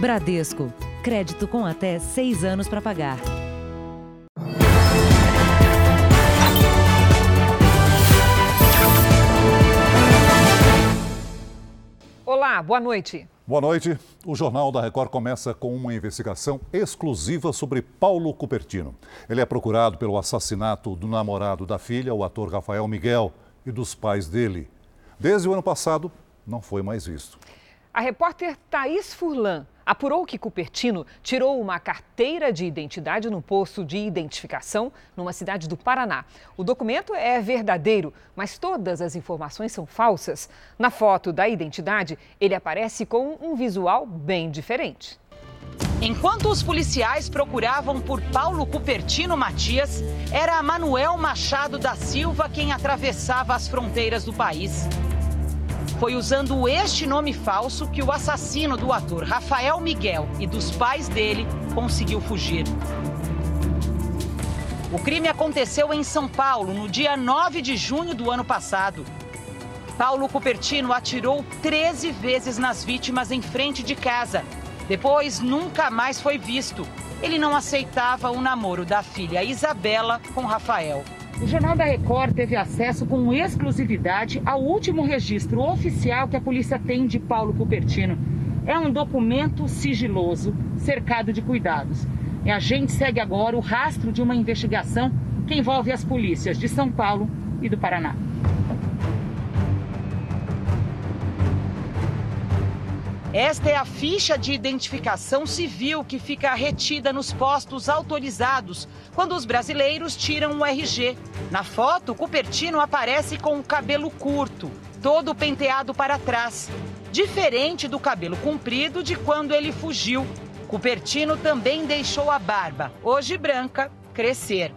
Bradesco. Crédito com até seis anos para pagar. Olá, boa noite. Boa noite. O Jornal da Record começa com uma investigação exclusiva sobre Paulo Cupertino. Ele é procurado pelo assassinato do namorado da filha, o ator Rafael Miguel, e dos pais dele. Desde o ano passado, não foi mais visto. A repórter Thaís Furlan apurou que Cupertino tirou uma carteira de identidade no posto de identificação numa cidade do Paraná. O documento é verdadeiro, mas todas as informações são falsas. Na foto da identidade, ele aparece com um visual bem diferente. Enquanto os policiais procuravam por Paulo Cupertino Matias, era Manuel Machado da Silva quem atravessava as fronteiras do país. Foi usando este nome falso que o assassino do ator Rafael Miguel e dos pais dele conseguiu fugir. O crime aconteceu em São Paulo no dia 9 de junho do ano passado. Paulo Cupertino atirou 13 vezes nas vítimas em frente de casa. Depois, nunca mais foi visto. Ele não aceitava o namoro da filha Isabela com Rafael. O Jornal da Record teve acesso com exclusividade ao último registro oficial que a polícia tem de Paulo Cupertino. É um documento sigiloso, cercado de cuidados. E a gente segue agora o rastro de uma investigação que envolve as polícias de São Paulo e do Paraná. Esta é a ficha de identificação civil que fica retida nos postos autorizados quando os brasileiros tiram o RG. Na foto, Cupertino aparece com o cabelo curto, todo penteado para trás, diferente do cabelo comprido de quando ele fugiu. Cupertino também deixou a barba, hoje branca, crescer.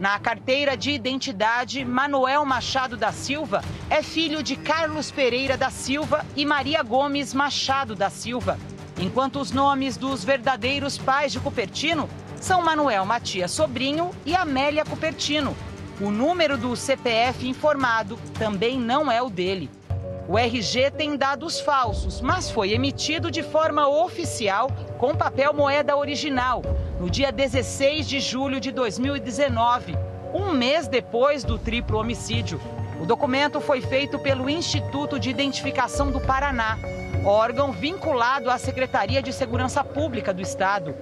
Na carteira de identidade, Manuel Machado da Silva é filho de Carlos Pereira da Silva e Maria Gomes Machado da Silva, enquanto os nomes dos verdadeiros pais de Cupertino são Manuel Matias Sobrinho e Amélia Cupertino. O número do CPF informado também não é o dele. O RG tem dados falsos, mas foi emitido de forma oficial com papel moeda original no dia 16 de julho de 2019, um mês depois do triplo homicídio. O documento foi feito pelo Instituto de Identificação do Paraná, órgão vinculado à Secretaria de Segurança Pública do Estado.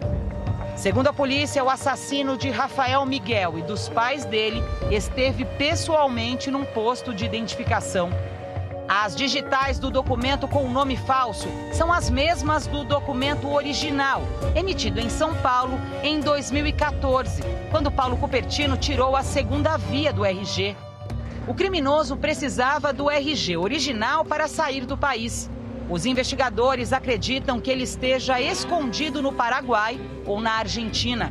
Segundo a polícia, o assassino de Rafael Miguel e dos pais dele esteve pessoalmente num posto de identificação as digitais do documento com o nome falso são as mesmas do documento original, emitido em São Paulo em 2014, quando Paulo Cupertino tirou a segunda via do RG. O criminoso precisava do RG original para sair do país. Os investigadores acreditam que ele esteja escondido no Paraguai ou na Argentina.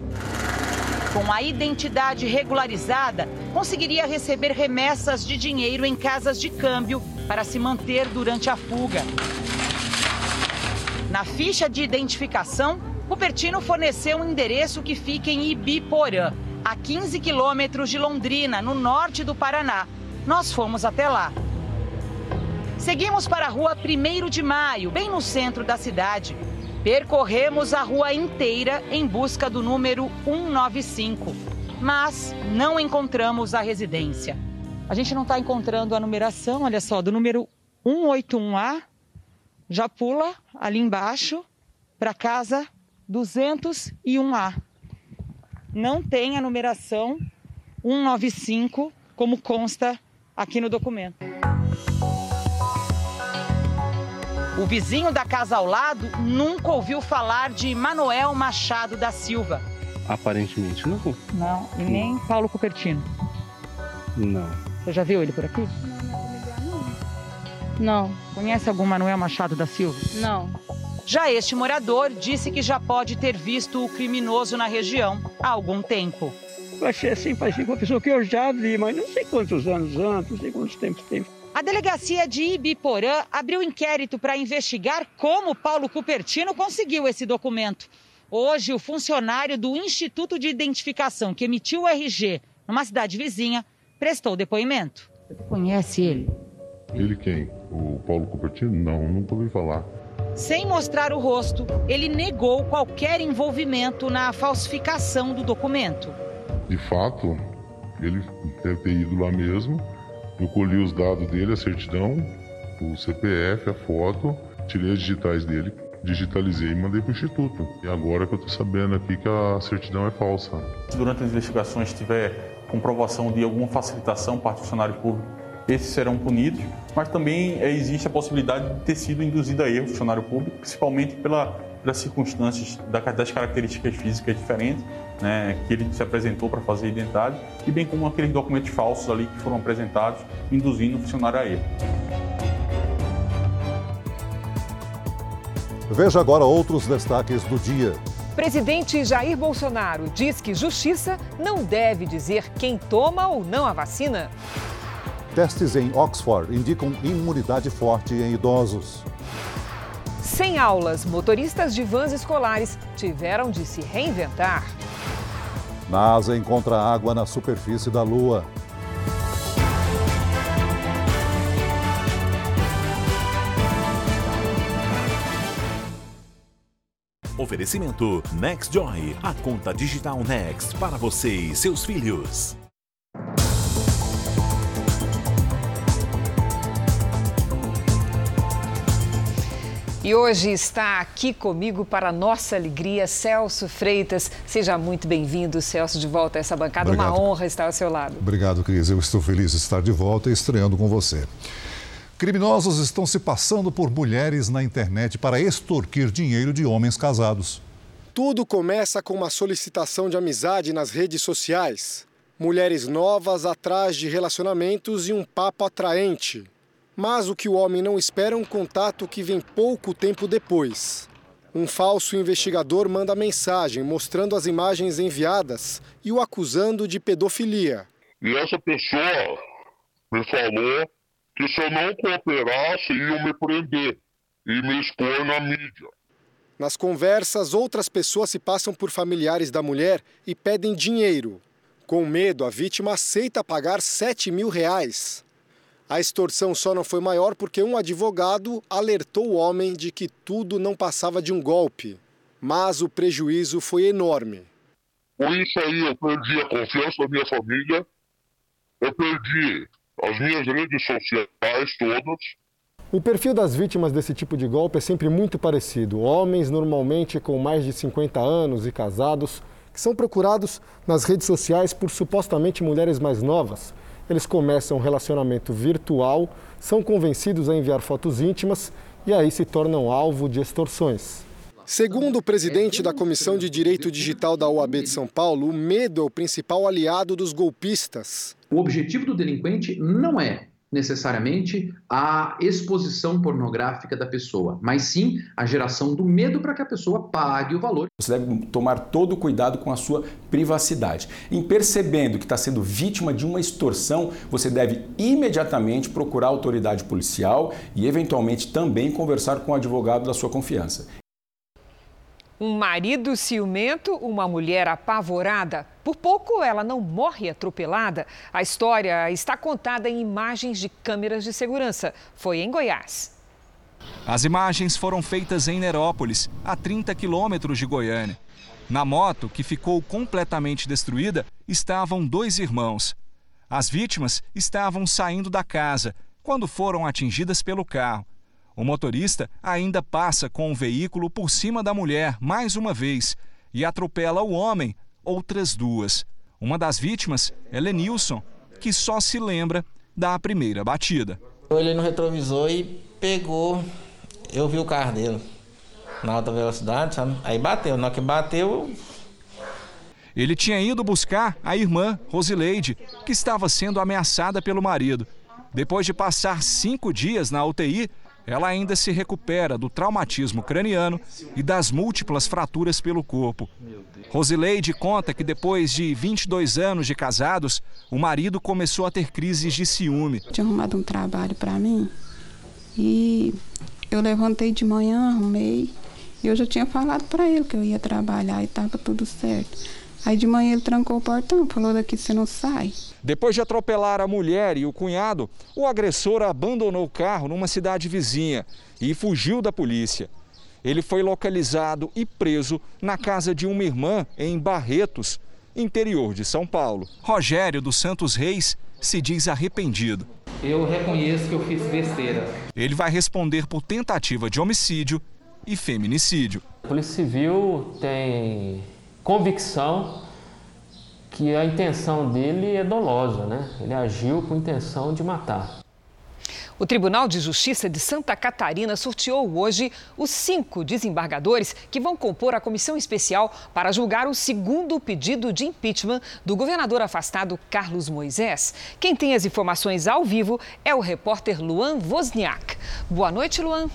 Com a identidade regularizada, conseguiria receber remessas de dinheiro em casas de câmbio para se manter durante a fuga. Na ficha de identificação, Cupertino forneceu um endereço que fica em Ibiporã, a 15 quilômetros de Londrina, no norte do Paraná. Nós fomos até lá. Seguimos para a rua 1 de Maio, bem no centro da cidade. Percorremos a rua inteira em busca do número 195, mas não encontramos a residência. A gente não está encontrando a numeração, olha só, do número 181A, já pula ali embaixo para casa 201A. Não tem a numeração 195 como consta aqui no documento. O vizinho da casa ao lado nunca ouviu falar de Manuel Machado da Silva. Aparentemente não. Não, e nem Paulo Cupertino. Não. Você já viu ele por aqui? Não. Conhece algum Manuel Machado da Silva? Não. Já este morador disse que já pode ter visto o criminoso na região há algum tempo. Eu achei assim, parecia uma pessoa que eu já vi, mas não sei quantos anos antes, não sei quantos tempos tem. A delegacia de Ibiporã abriu inquérito para investigar como Paulo Cupertino conseguiu esse documento. Hoje, o funcionário do Instituto de Identificação que emitiu o RG numa cidade vizinha prestou depoimento. Você conhece ele? Ele quem? O Paulo Cupertino? Não, nunca ouvi falar. Sem mostrar o rosto, ele negou qualquer envolvimento na falsificação do documento. De fato, ele deve ter ido lá mesmo. Eu colhi os dados dele, a certidão, o CPF, a foto, tirei as digitais dele, digitalizei e mandei para o Instituto. E agora que eu estou sabendo aqui que a certidão é falsa. Se durante as investigações tiver comprovação de alguma facilitação para funcionário público, esses serão punidos, mas também existe a possibilidade de ter sido induzido a erro funcionário público, principalmente pela, pelas circunstâncias das características físicas diferentes né, que ele se apresentou para fazer a identidade, e bem como aqueles documentos falsos ali que foram apresentados, induzindo o funcionário a erro. Veja agora outros destaques do dia. Presidente Jair Bolsonaro diz que justiça não deve dizer quem toma ou não a vacina. Testes em Oxford indicam imunidade forte em idosos. Sem aulas, motoristas de vans escolares tiveram de se reinventar. NASA encontra água na superfície da Lua. Oferecimento NextJoy, a conta digital Next para você e seus filhos. E hoje está aqui comigo, para nossa alegria, Celso Freitas. Seja muito bem-vindo, Celso, de volta a essa bancada. Obrigado. Uma honra estar ao seu lado. Obrigado, Cris. Eu estou feliz de estar de volta e estreando com você. Criminosos estão se passando por mulheres na internet para extorquir dinheiro de homens casados. Tudo começa com uma solicitação de amizade nas redes sociais. Mulheres novas atrás de relacionamentos e um papo atraente. Mas o que o homem não espera é um contato que vem pouco tempo depois. Um falso investigador manda mensagem mostrando as imagens enviadas e o acusando de pedofilia. E essa pessoa me falou que se eu não cooperasse, iam me prender e me expor na mídia. Nas conversas, outras pessoas se passam por familiares da mulher e pedem dinheiro. Com medo, a vítima aceita pagar 7 mil reais. A extorsão só não foi maior porque um advogado alertou o homem de que tudo não passava de um golpe. Mas o prejuízo foi enorme. Com isso aí, eu perdi a confiança da minha família, eu perdi as minhas redes sociais todas. O perfil das vítimas desse tipo de golpe é sempre muito parecido. Homens, normalmente com mais de 50 anos e casados, que são procurados nas redes sociais por supostamente mulheres mais novas eles começam um relacionamento virtual, são convencidos a enviar fotos íntimas e aí se tornam alvo de extorsões. Segundo o presidente da Comissão de Direito Digital da OAB de São Paulo, o medo é o principal aliado dos golpistas. O objetivo do delinquente não é necessariamente a exposição pornográfica da pessoa, mas sim a geração do medo para que a pessoa pague o valor. Você deve tomar todo o cuidado com a sua privacidade. Em percebendo que está sendo vítima de uma extorsão, você deve imediatamente procurar a autoridade policial e, eventualmente, também conversar com o advogado da sua confiança. Um marido ciumento, uma mulher apavorada. Por pouco ela não morre atropelada. A história está contada em imagens de câmeras de segurança. Foi em Goiás. As imagens foram feitas em Nerópolis, a 30 quilômetros de Goiânia. Na moto, que ficou completamente destruída, estavam dois irmãos. As vítimas estavam saindo da casa quando foram atingidas pelo carro. O motorista ainda passa com o veículo por cima da mulher mais uma vez e atropela o homem outras duas. Uma das vítimas é Lenilson, que só se lembra da primeira batida. Eu olhei no retrovisor e pegou, eu vi o carro dele na alta velocidade, sabe? Aí bateu, na hora que bateu. Ele tinha ido buscar a irmã, Rosileide, que estava sendo ameaçada pelo marido. Depois de passar cinco dias na UTI, ela ainda se recupera do traumatismo craniano e das múltiplas fraturas pelo corpo. Rosileide conta que depois de 22 anos de casados, o marido começou a ter crises de ciúme. Tinha arrumado um trabalho para mim e eu levantei de manhã, arrumei. E eu já tinha falado para ele que eu ia trabalhar e estava tudo certo. Aí de manhã ele trancou o portão, falou daqui você não sai. Depois de atropelar a mulher e o cunhado, o agressor abandonou o carro numa cidade vizinha e fugiu da polícia. Ele foi localizado e preso na casa de uma irmã em Barretos, interior de São Paulo. Rogério dos Santos Reis se diz arrependido. Eu reconheço que eu fiz besteira. Ele vai responder por tentativa de homicídio e feminicídio. A Polícia Civil tem convicção que a intenção dele é dolosa, né? Ele agiu com intenção de matar. O Tribunal de Justiça de Santa Catarina sorteou hoje os cinco desembargadores que vão compor a comissão especial para julgar o segundo pedido de impeachment do governador afastado Carlos Moisés. Quem tem as informações ao vivo é o repórter Luan Wozniak. Boa noite, Luan.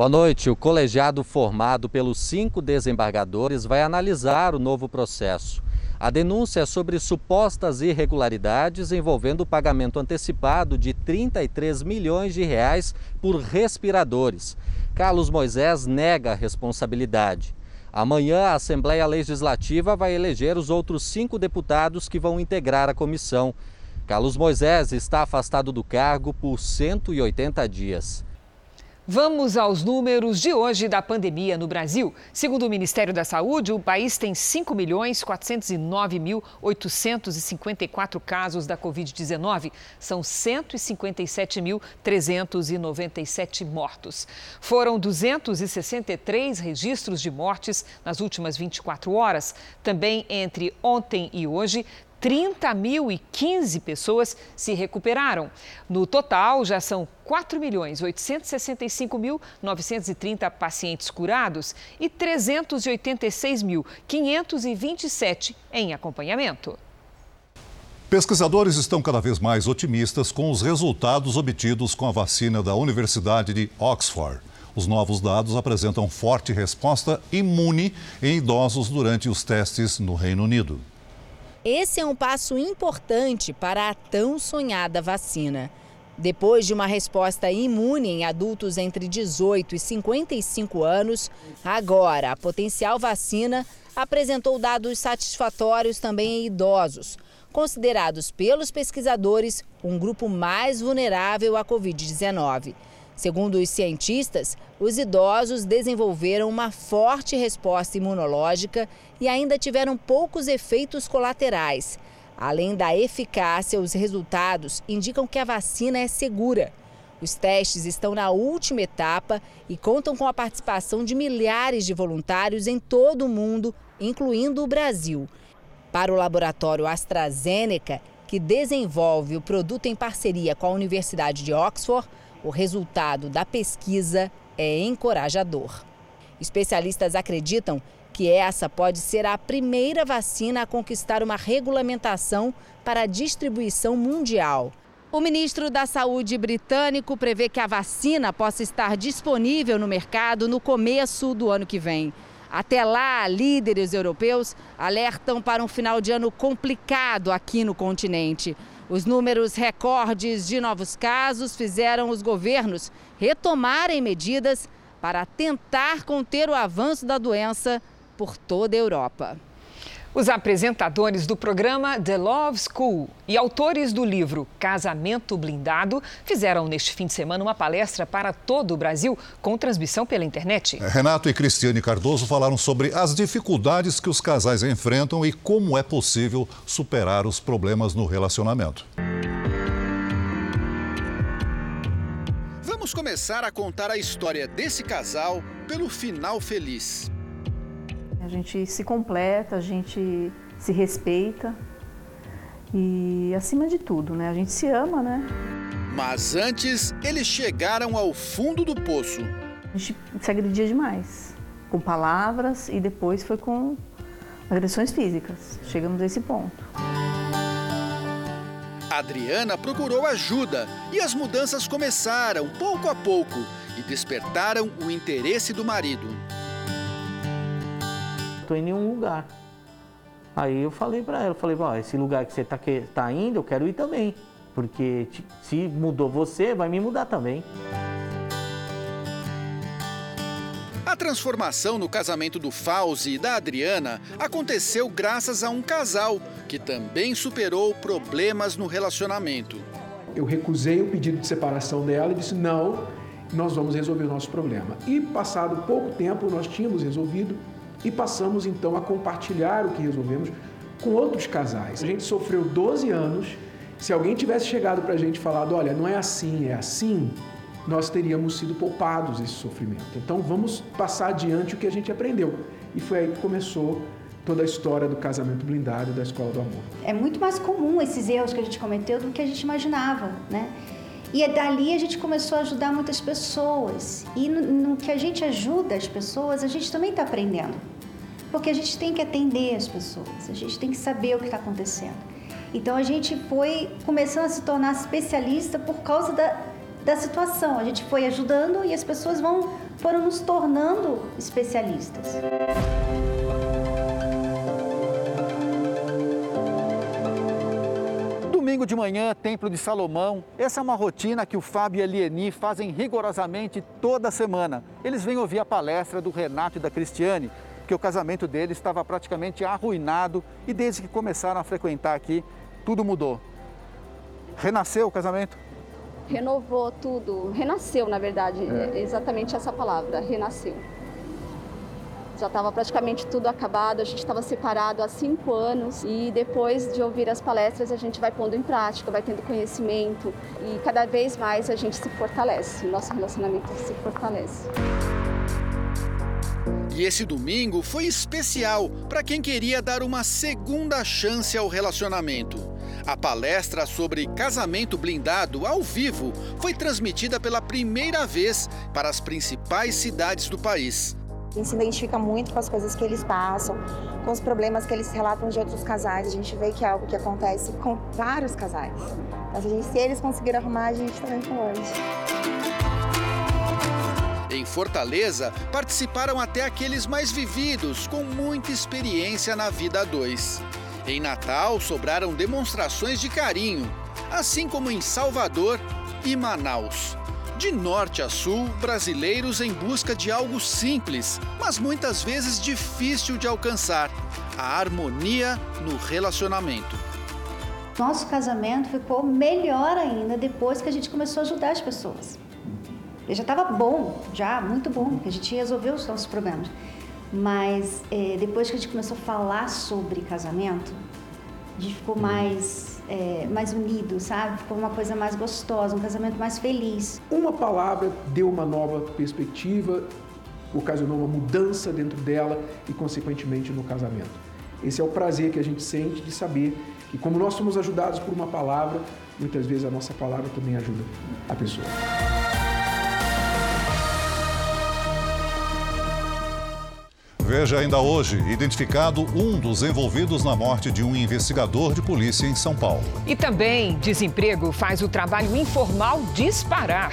Boa noite. O colegiado formado pelos cinco desembargadores vai analisar o novo processo. A denúncia é sobre supostas irregularidades envolvendo o pagamento antecipado de 33 milhões de reais por respiradores. Carlos Moisés nega a responsabilidade. Amanhã, a Assembleia Legislativa vai eleger os outros cinco deputados que vão integrar a comissão. Carlos Moisés está afastado do cargo por 180 dias. Vamos aos números de hoje da pandemia no Brasil. Segundo o Ministério da Saúde, o país tem 5.409.854 casos da Covid-19. São 157.397 mortos. Foram 263 registros de mortes nas últimas 24 horas. Também entre ontem e hoje, 30.015 pessoas se recuperaram. No total, já são 4.865.930 pacientes curados e 386.527 em acompanhamento. Pesquisadores estão cada vez mais otimistas com os resultados obtidos com a vacina da Universidade de Oxford. Os novos dados apresentam forte resposta imune em idosos durante os testes no Reino Unido. Esse é um passo importante para a tão sonhada vacina. Depois de uma resposta imune em adultos entre 18 e 55 anos, agora a potencial vacina apresentou dados satisfatórios também em idosos, considerados pelos pesquisadores um grupo mais vulnerável à Covid-19. Segundo os cientistas, os idosos desenvolveram uma forte resposta imunológica e ainda tiveram poucos efeitos colaterais. Além da eficácia, os resultados indicam que a vacina é segura. Os testes estão na última etapa e contam com a participação de milhares de voluntários em todo o mundo, incluindo o Brasil. Para o laboratório AstraZeneca, que desenvolve o produto em parceria com a Universidade de Oxford, o resultado da pesquisa é encorajador. Especialistas acreditam que essa pode ser a primeira vacina a conquistar uma regulamentação para a distribuição mundial. O ministro da Saúde britânico prevê que a vacina possa estar disponível no mercado no começo do ano que vem. Até lá, líderes europeus alertam para um final de ano complicado aqui no continente. Os números recordes de novos casos fizeram os governos retomarem medidas para tentar conter o avanço da doença por toda a Europa. Os apresentadores do programa The Love School e autores do livro Casamento Blindado fizeram neste fim de semana uma palestra para todo o Brasil com transmissão pela internet. É, Renato e Cristiane Cardoso falaram sobre as dificuldades que os casais enfrentam e como é possível superar os problemas no relacionamento. Vamos começar a contar a história desse casal pelo final feliz. A gente se completa, a gente se respeita e, acima de tudo, né? A gente se ama, né? Mas antes, eles chegaram ao fundo do poço. A gente se agredia demais, com palavras e depois foi com agressões físicas. Chegamos a esse ponto. Adriana procurou ajuda e as mudanças começaram pouco a pouco e despertaram o interesse do marido tô em nenhum lugar. Aí eu falei para ela, falei, ó, esse lugar que você tá, que, tá indo, eu quero ir também. Porque se mudou você, vai me mudar também. A transformação no casamento do Fauzi e da Adriana aconteceu graças a um casal que também superou problemas no relacionamento. Eu recusei o pedido de separação dela e disse: não, nós vamos resolver o nosso problema. E passado pouco tempo, nós tínhamos resolvido e passamos então a compartilhar o que resolvemos com outros casais. A gente sofreu 12 anos. Se alguém tivesse chegado para a gente e falado, olha, não é assim, é assim, nós teríamos sido poupados esse sofrimento. Então vamos passar adiante o que a gente aprendeu. E foi aí que começou toda a história do casamento blindado da Escola do Amor. É muito mais comum esses erros que a gente cometeu do que a gente imaginava, né? E dali a gente começou a ajudar muitas pessoas. E no, no que a gente ajuda as pessoas, a gente também está aprendendo. Porque a gente tem que atender as pessoas, a gente tem que saber o que está acontecendo. Então a gente foi começando a se tornar especialista por causa da, da situação. A gente foi ajudando e as pessoas vão foram nos tornando especialistas. Domingo de manhã, Templo de Salomão. Essa é uma rotina que o Fábio e a Lieni fazem rigorosamente toda semana. Eles vêm ouvir a palestra do Renato e da Cristiane, que o casamento deles estava praticamente arruinado e desde que começaram a frequentar aqui, tudo mudou. Renasceu o casamento? renovou tudo, renasceu na verdade, é. é exatamente essa palavra, renasceu. Já estava praticamente tudo acabado, a gente estava separado há cinco anos e depois de ouvir as palestras a gente vai pondo em prática, vai tendo conhecimento e cada vez mais a gente se fortalece, o nosso relacionamento se fortalece. E esse domingo foi especial para quem queria dar uma segunda chance ao relacionamento. A palestra sobre casamento blindado ao vivo foi transmitida pela primeira vez para as principais cidades do país. A gente se identifica muito com as coisas que eles passam, com os problemas que eles relatam de outros casais. A gente vê que é algo que acontece com vários casais. Mas gente, se eles conseguirem arrumar, a gente também pode. Em Fortaleza, participaram até aqueles mais vividos, com muita experiência na vida a dois. Em Natal, sobraram demonstrações de carinho, assim como em Salvador e Manaus. De norte a sul, brasileiros em busca de algo simples, mas muitas vezes difícil de alcançar: a harmonia no relacionamento. Nosso casamento ficou melhor ainda depois que a gente começou a ajudar as pessoas. Ele já estava bom, já muito bom, porque a gente resolveu os nossos problemas. Mas é, depois que a gente começou a falar sobre casamento, a gente ficou mais, é, mais unido, sabe? Ficou uma coisa mais gostosa, um casamento mais feliz. Uma palavra deu uma nova perspectiva, ocasionou uma mudança dentro dela e, consequentemente, no casamento. Esse é o prazer que a gente sente de saber que, como nós somos ajudados por uma palavra, muitas vezes a nossa palavra também ajuda a pessoa. Veja ainda hoje, identificado um dos envolvidos na morte de um investigador de polícia em São Paulo. E também, desemprego faz o trabalho informal disparar.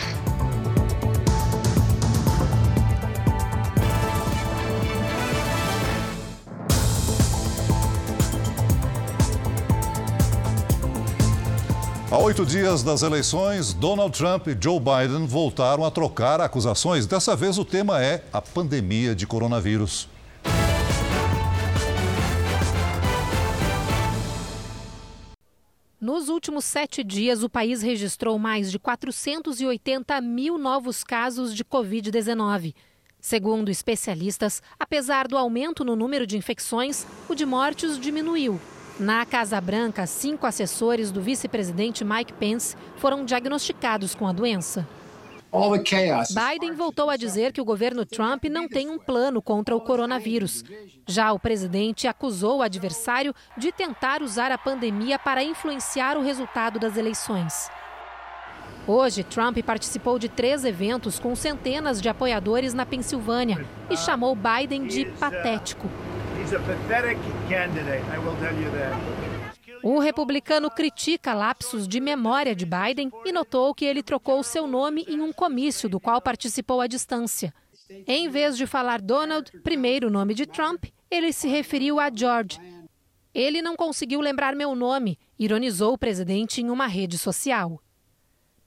Há oito dias das eleições, Donald Trump e Joe Biden voltaram a trocar acusações. Dessa vez o tema é a pandemia de coronavírus. Nos últimos sete dias, o país registrou mais de 480 mil novos casos de Covid-19. Segundo especialistas, apesar do aumento no número de infecções, o de mortes diminuiu. Na Casa Branca, cinco assessores do vice-presidente Mike Pence foram diagnosticados com a doença. Biden voltou a dizer que o governo Trump não tem um plano contra o coronavírus. Já o presidente acusou o adversário de tentar usar a pandemia para influenciar o resultado das eleições. Hoje, Trump participou de três eventos com centenas de apoiadores na Pensilvânia e chamou Biden de patético. O republicano critica lapsos de memória de Biden e notou que ele trocou seu nome em um comício do qual participou à distância. Em vez de falar Donald, primeiro nome de Trump, ele se referiu a George. Ele não conseguiu lembrar meu nome, ironizou o presidente em uma rede social.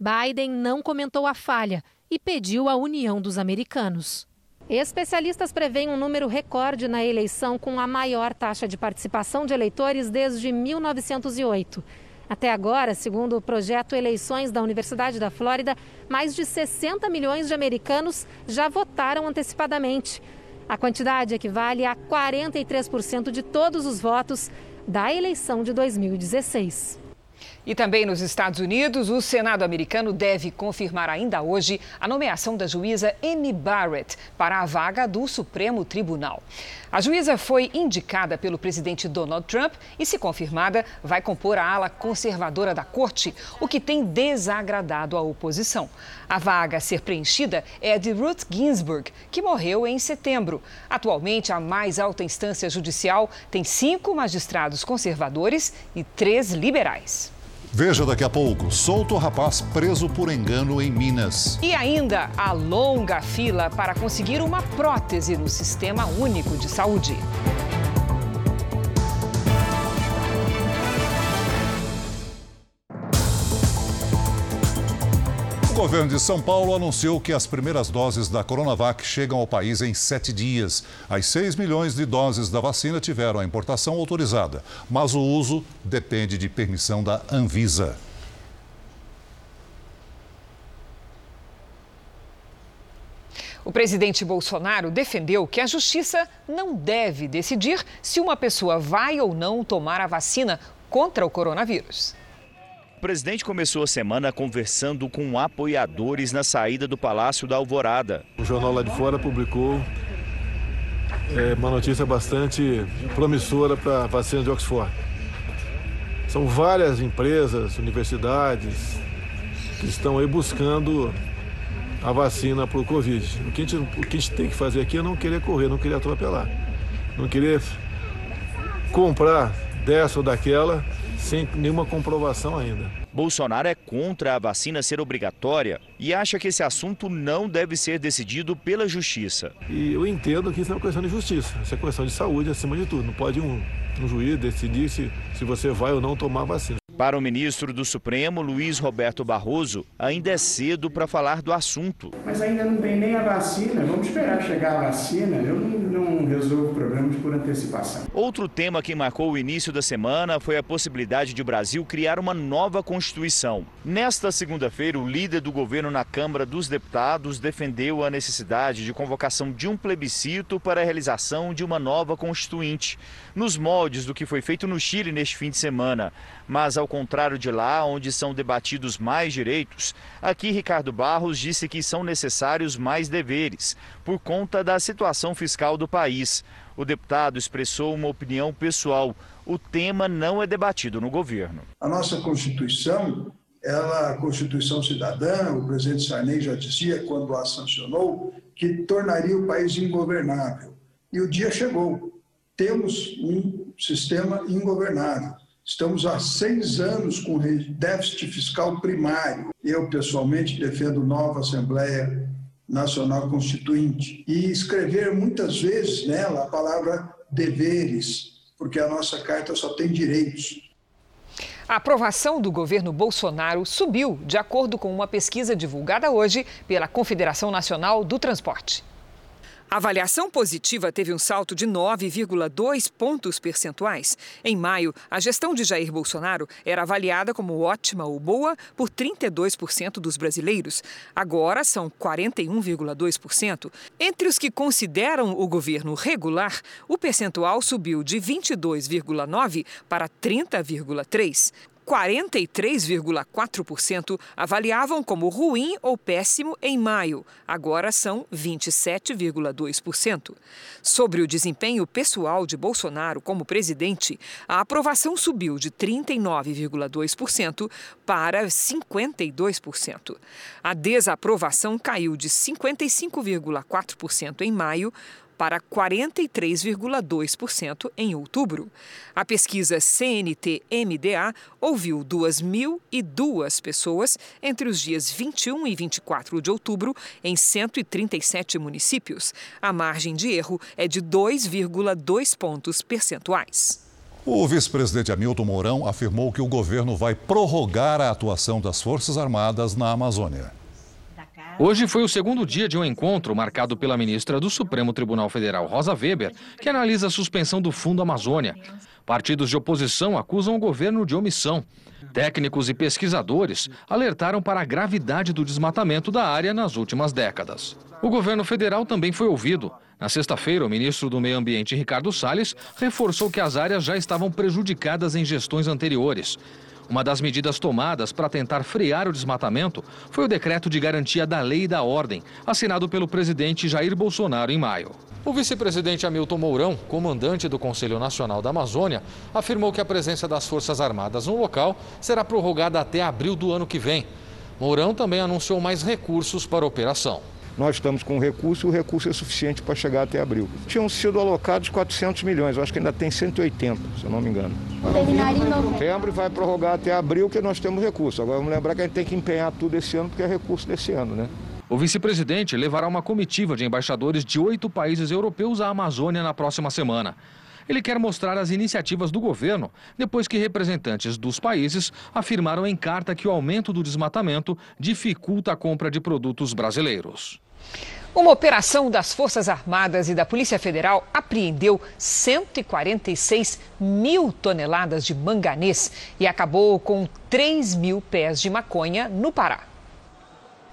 Biden não comentou a falha e pediu a união dos americanos. Especialistas preveem um número recorde na eleição com a maior taxa de participação de eleitores desde 1908. Até agora, segundo o projeto Eleições da Universidade da Flórida, mais de 60 milhões de americanos já votaram antecipadamente. A quantidade equivale a 43% de todos os votos da eleição de 2016. E também nos Estados Unidos, o Senado americano deve confirmar ainda hoje a nomeação da juíza Amy Barrett para a vaga do Supremo Tribunal. A juíza foi indicada pelo presidente Donald Trump e, se confirmada, vai compor a ala conservadora da corte, o que tem desagradado a oposição. A vaga a ser preenchida é de Ruth Ginsburg, que morreu em setembro. Atualmente, a mais alta instância judicial tem cinco magistrados conservadores e três liberais. Veja daqui a pouco: solto o rapaz preso por engano em Minas. E ainda a longa fila para conseguir uma prótese no Sistema Único de Saúde. Governo de São Paulo anunciou que as primeiras doses da Coronavac chegam ao país em sete dias. As 6 milhões de doses da vacina tiveram a importação autorizada, mas o uso depende de permissão da Anvisa. O presidente Bolsonaro defendeu que a justiça não deve decidir se uma pessoa vai ou não tomar a vacina contra o coronavírus. O presidente começou a semana conversando com apoiadores na saída do Palácio da Alvorada. O jornal lá de fora publicou é, uma notícia bastante promissora para a vacina de Oxford. São várias empresas, universidades que estão aí buscando a vacina para o Covid. O que, o que a gente tem que fazer aqui é não querer correr, não querer atropelar. Não querer comprar dessa ou daquela sem nenhuma comprovação ainda. Bolsonaro é contra a vacina ser obrigatória e acha que esse assunto não deve ser decidido pela justiça. E eu entendo que isso é uma questão de justiça, isso é questão de saúde acima de tudo. Não pode um, um juiz decidir se, se você vai ou não tomar vacina. Para o ministro do Supremo, Luiz Roberto Barroso, ainda é cedo para falar do assunto. Mas ainda não tem nem a vacina. Vamos esperar chegar a vacina. Eu não, não resolvo problemas por antecipação. Outro tema que marcou o início da semana foi a possibilidade de o Brasil criar uma nova Constituição. Nesta segunda-feira, o líder do governo na Câmara dos Deputados defendeu a necessidade de convocação de um plebiscito para a realização de uma nova Constituinte, nos moldes do que foi feito no Chile neste fim de semana. Mas, ao contrário de lá, onde são debatidos mais direitos, aqui Ricardo Barros disse que são necessários mais deveres, por conta da situação fiscal do país. O deputado expressou uma opinião pessoal. O tema não é debatido no governo. A nossa Constituição, ela, a Constituição Cidadã, o presidente Sarney já dizia quando a sancionou, que tornaria o país ingovernável. E o dia chegou. Temos um sistema ingovernável. Estamos há seis anos com déficit fiscal primário. Eu, pessoalmente, defendo nova Assembleia Nacional Constituinte e escrever muitas vezes nela a palavra deveres, porque a nossa carta só tem direitos. A aprovação do governo Bolsonaro subiu, de acordo com uma pesquisa divulgada hoje pela Confederação Nacional do Transporte. A avaliação positiva teve um salto de 9,2 pontos percentuais. Em maio, a gestão de Jair Bolsonaro era avaliada como ótima ou boa por 32% dos brasileiros. Agora são 41,2%. Entre os que consideram o governo regular, o percentual subiu de 22,9% para 30,3%. 43,4% avaliavam como ruim ou péssimo em maio, agora são 27,2%. Sobre o desempenho pessoal de Bolsonaro como presidente, a aprovação subiu de 39,2% para 52%. A desaprovação caiu de 55,4% em maio para 43,2% em outubro. A pesquisa CNT-MDA ouviu 2.002 pessoas entre os dias 21 e 24 de outubro em 137 municípios. A margem de erro é de 2,2 pontos percentuais. O vice-presidente Hamilton Mourão afirmou que o governo vai prorrogar a atuação das Forças Armadas na Amazônia. Hoje foi o segundo dia de um encontro marcado pela ministra do Supremo Tribunal Federal, Rosa Weber, que analisa a suspensão do Fundo Amazônia. Partidos de oposição acusam o governo de omissão. Técnicos e pesquisadores alertaram para a gravidade do desmatamento da área nas últimas décadas. O governo federal também foi ouvido. Na sexta-feira, o ministro do Meio Ambiente, Ricardo Salles, reforçou que as áreas já estavam prejudicadas em gestões anteriores. Uma das medidas tomadas para tentar frear o desmatamento foi o decreto de garantia da lei e da ordem, assinado pelo presidente Jair Bolsonaro em maio. O vice-presidente Hamilton Mourão, comandante do Conselho Nacional da Amazônia, afirmou que a presença das Forças Armadas no local será prorrogada até abril do ano que vem. Mourão também anunciou mais recursos para a operação. Nós estamos com recurso e o recurso é suficiente para chegar até abril. Tinham sido alocados 400 milhões, eu acho que ainda tem 180, se eu não me engano. Terminaria em novembro. Setembro e vai prorrogar até abril que nós temos recurso. Agora vamos lembrar que a gente tem que empenhar tudo esse ano porque é recurso desse ano, né? O vice-presidente levará uma comitiva de embaixadores de oito países europeus à Amazônia na próxima semana. Ele quer mostrar as iniciativas do governo, depois que representantes dos países afirmaram em carta que o aumento do desmatamento dificulta a compra de produtos brasileiros. Uma operação das Forças Armadas e da Polícia Federal apreendeu 146 mil toneladas de manganês e acabou com 3 mil pés de maconha no Pará.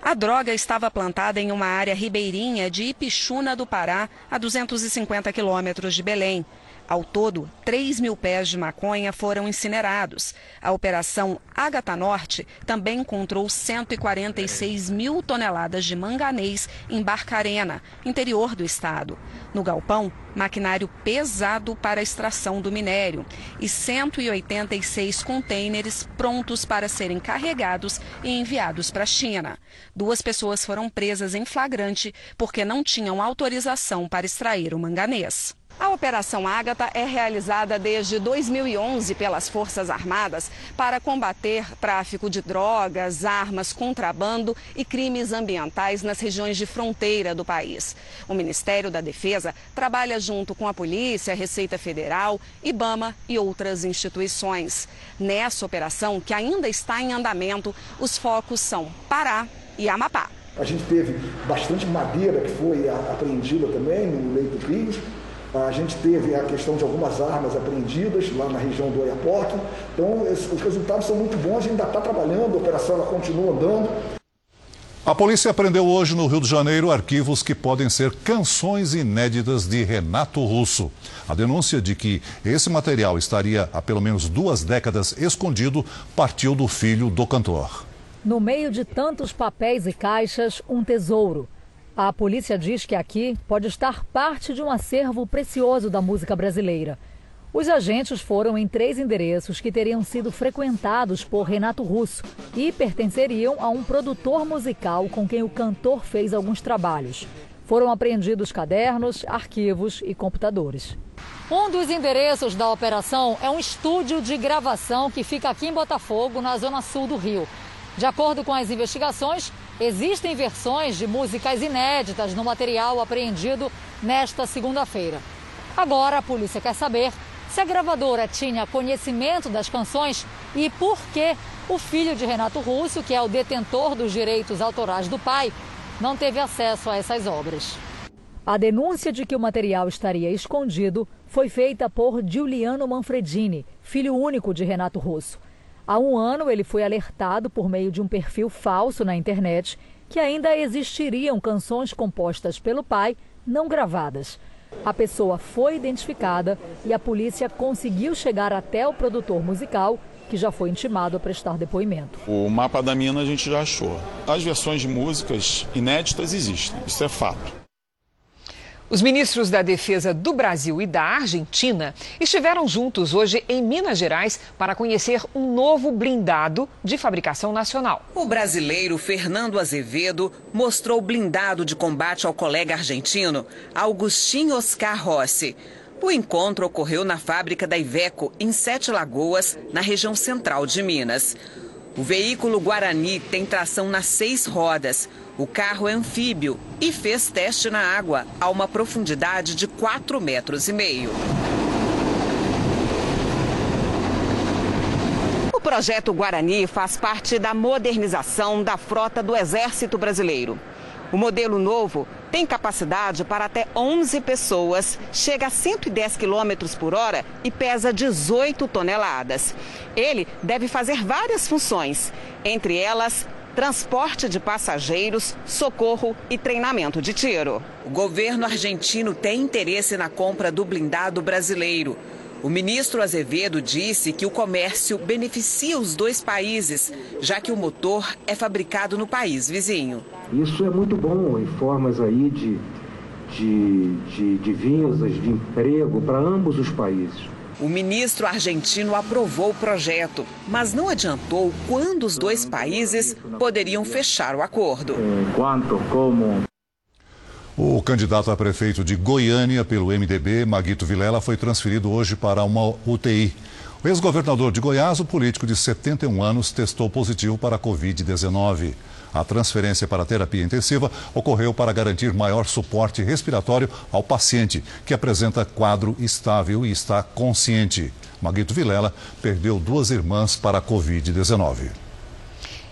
A droga estava plantada em uma área ribeirinha de Ipixuna do Pará, a 250 quilômetros de Belém. Ao todo, 3 mil pés de maconha foram incinerados. A Operação Ágata Norte também encontrou 146 mil toneladas de manganês em Barcarena, interior do estado. No galpão, maquinário pesado para a extração do minério e 186 contêineres prontos para serem carregados e enviados para a China. Duas pessoas foram presas em flagrante porque não tinham autorização para extrair o manganês. A Operação Ágata é realizada desde 2011 pelas Forças Armadas para combater tráfico de drogas, armas, contrabando e crimes ambientais nas regiões de fronteira do país. O Ministério da Defesa trabalha junto com a Polícia, Receita Federal, IBAMA e outras instituições. Nessa operação, que ainda está em andamento, os focos são Pará e Amapá. A gente teve bastante madeira que foi apreendida também no Leito Rios. A gente teve a questão de algumas armas apreendidas lá na região do Oiapoque. Então, os resultados são muito bons, a gente ainda está trabalhando, a operação ela continua andando. A polícia apreendeu hoje no Rio de Janeiro arquivos que podem ser canções inéditas de Renato Russo. A denúncia de que esse material estaria há pelo menos duas décadas escondido partiu do filho do cantor. No meio de tantos papéis e caixas, um tesouro. A polícia diz que aqui pode estar parte de um acervo precioso da música brasileira. Os agentes foram em três endereços que teriam sido frequentados por Renato Russo e pertenceriam a um produtor musical com quem o cantor fez alguns trabalhos. Foram apreendidos cadernos, arquivos e computadores. Um dos endereços da operação é um estúdio de gravação que fica aqui em Botafogo, na zona sul do Rio. De acordo com as investigações, existem versões de músicas inéditas no material apreendido nesta segunda-feira. Agora a polícia quer saber se a gravadora tinha conhecimento das canções e por que o filho de Renato Russo, que é o detentor dos direitos autorais do pai, não teve acesso a essas obras. A denúncia de que o material estaria escondido foi feita por Giuliano Manfredini, filho único de Renato Russo. Há um ano, ele foi alertado por meio de um perfil falso na internet que ainda existiriam canções compostas pelo pai não gravadas. A pessoa foi identificada e a polícia conseguiu chegar até o produtor musical, que já foi intimado a prestar depoimento. O mapa da mina a gente já achou. As versões de músicas inéditas existem, isso é fato. Os ministros da Defesa do Brasil e da Argentina estiveram juntos hoje em Minas Gerais para conhecer um novo blindado de fabricação nacional. O brasileiro Fernando Azevedo mostrou o blindado de combate ao colega argentino Agustin Oscar Rossi. O encontro ocorreu na fábrica da Iveco, em Sete Lagoas, na região central de Minas. O veículo Guarani tem tração nas seis rodas. O carro é anfíbio e fez teste na água a uma profundidade de 4 metros e meio. O projeto Guarani faz parte da modernização da frota do Exército Brasileiro. O modelo novo tem capacidade para até 11 pessoas, chega a 110 km por hora e pesa 18 toneladas. Ele deve fazer várias funções, entre elas transporte de passageiros, socorro e treinamento de tiro. O governo argentino tem interesse na compra do blindado brasileiro. O ministro Azevedo disse que o comércio beneficia os dois países, já que o motor é fabricado no país vizinho. Isso é muito bom em formas aí de, de, de divisas, de emprego para ambos os países. O ministro argentino aprovou o projeto, mas não adiantou quando os dois países poderiam fechar o acordo. Quanto, como o candidato a prefeito de Goiânia pelo MDB, Maguito Vilela, foi transferido hoje para uma UTI. O ex-governador de Goiás, o político de 71 anos, testou positivo para a Covid-19. A transferência para terapia intensiva ocorreu para garantir maior suporte respiratório ao paciente, que apresenta quadro estável e está consciente. Maguito Vilela perdeu duas irmãs para a Covid-19.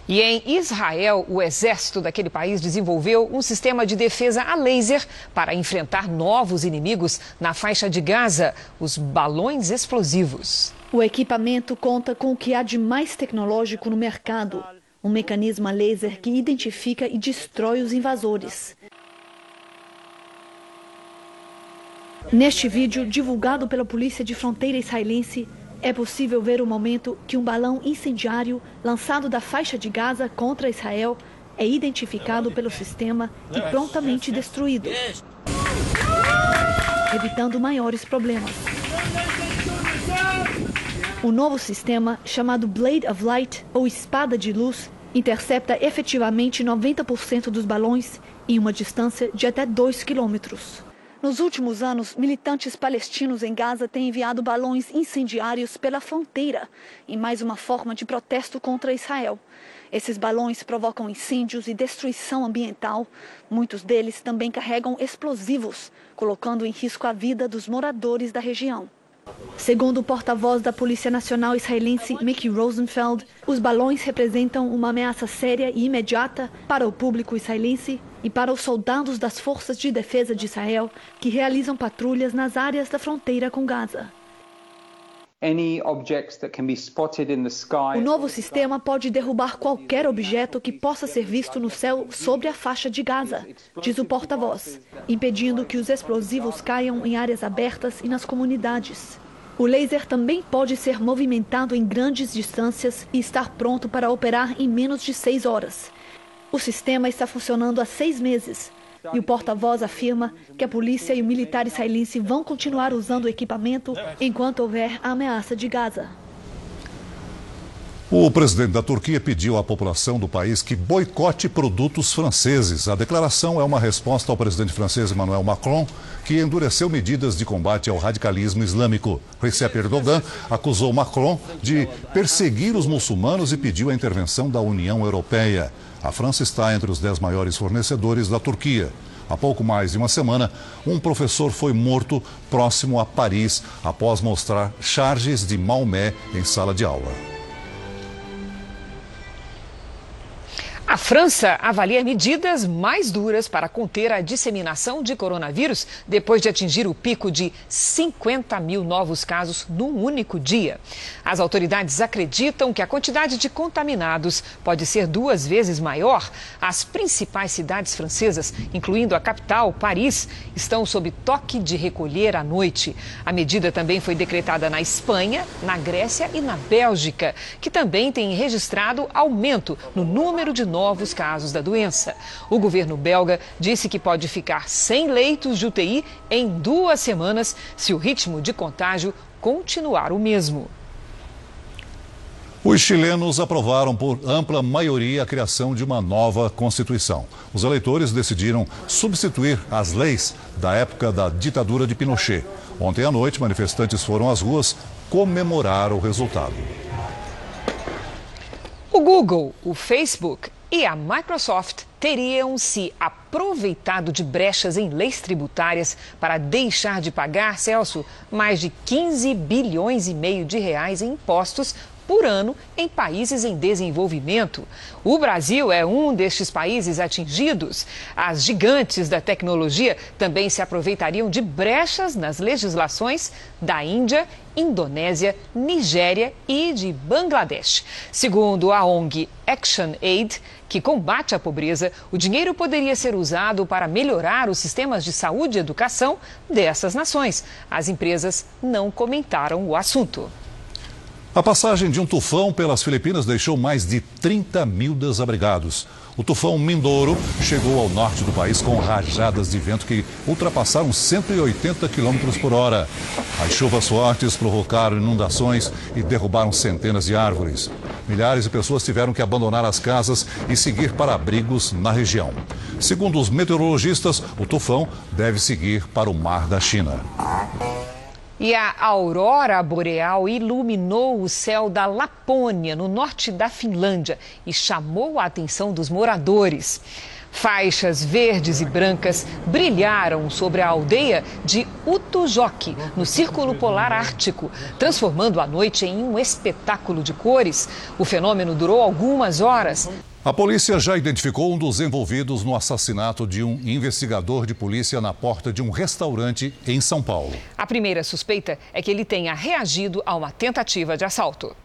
E em Israel, o exército daquele país desenvolveu um sistema de defesa a laser para enfrentar novos inimigos na faixa de Gaza, os balões explosivos. O equipamento conta com o que há de mais tecnológico no mercado um mecanismo a laser que identifica e destrói os invasores. Neste vídeo, divulgado pela Polícia de Fronteira Israelense, é possível ver o momento que um balão incendiário lançado da faixa de Gaza contra Israel é identificado pelo sistema e prontamente destruído, evitando maiores problemas. O novo sistema, chamado Blade of Light, ou Espada de Luz, intercepta efetivamente 90% dos balões em uma distância de até 2 quilômetros. Nos últimos anos, militantes palestinos em Gaza têm enviado balões incendiários pela fronteira, em mais uma forma de protesto contra Israel. Esses balões provocam incêndios e destruição ambiental. Muitos deles também carregam explosivos, colocando em risco a vida dos moradores da região. Segundo o porta-voz da Polícia Nacional israelense Mickey Rosenfeld, os balões representam uma ameaça séria e imediata para o público israelense e para os soldados das Forças de Defesa de Israel que realizam patrulhas nas áreas da fronteira com Gaza. O novo sistema pode derrubar qualquer objeto que possa ser visto no céu sobre a faixa de Gaza, diz o porta-voz, impedindo que os explosivos caiam em áreas abertas e nas comunidades. O laser também pode ser movimentado em grandes distâncias e estar pronto para operar em menos de seis horas. O sistema está funcionando há seis meses e o porta-voz afirma que a polícia e o militar israelense vão continuar usando o equipamento enquanto houver a ameaça de Gaza. O presidente da Turquia pediu à população do país que boicote produtos franceses. A declaração é uma resposta ao presidente francês Emmanuel Macron, que endureceu medidas de combate ao radicalismo islâmico. Recep Erdogan acusou Macron de perseguir os muçulmanos e pediu a intervenção da União Europeia. A França está entre os dez maiores fornecedores da Turquia. Há pouco mais de uma semana, um professor foi morto próximo a Paris após mostrar charges de Maomé em sala de aula. A França avalia medidas mais duras para conter a disseminação de coronavírus depois de atingir o pico de 50 mil novos casos num único dia. As autoridades acreditam que a quantidade de contaminados pode ser duas vezes maior. As principais cidades francesas, incluindo a capital, Paris, estão sob toque de recolher à noite. A medida também foi decretada na Espanha, na Grécia e na Bélgica, que também têm registrado aumento no número de novos casos da doença. O governo belga disse que pode ficar sem leitos de UTI em duas semanas se o ritmo de contágio continuar o mesmo. Os chilenos aprovaram por ampla maioria a criação de uma nova Constituição. Os eleitores decidiram substituir as leis da época da ditadura de Pinochet. Ontem à noite, manifestantes foram às ruas comemorar o resultado. O Google, o Facebook e a Microsoft teriam se aproveitado de brechas em leis tributárias para deixar de pagar, Celso, mais de 15 bilhões e meio de reais em impostos por ano em países em desenvolvimento. O Brasil é um destes países atingidos. As gigantes da tecnologia também se aproveitariam de brechas nas legislações da Índia, Indonésia, Nigéria e de Bangladesh. Segundo a ONG Action Aid, que combate a pobreza, o dinheiro poderia ser usado para melhorar os sistemas de saúde e educação dessas nações. As empresas não comentaram o assunto. A passagem de um tufão pelas Filipinas deixou mais de 30 mil desabrigados. O tufão Mindoro chegou ao norte do país com rajadas de vento que ultrapassaram 180 km por hora. As chuvas fortes provocaram inundações e derrubaram centenas de árvores. Milhares de pessoas tiveram que abandonar as casas e seguir para abrigos na região. Segundo os meteorologistas, o tufão deve seguir para o Mar da China. E a aurora boreal iluminou o céu da Lapônia, no norte da Finlândia, e chamou a atenção dos moradores. Faixas verdes e brancas brilharam sobre a aldeia de Utujoki, no Círculo Polar Ártico, transformando a noite em um espetáculo de cores. O fenômeno durou algumas horas. A polícia já identificou um dos envolvidos no assassinato de um investigador de polícia na porta de um restaurante em São Paulo. A primeira suspeita é que ele tenha reagido a uma tentativa de assalto.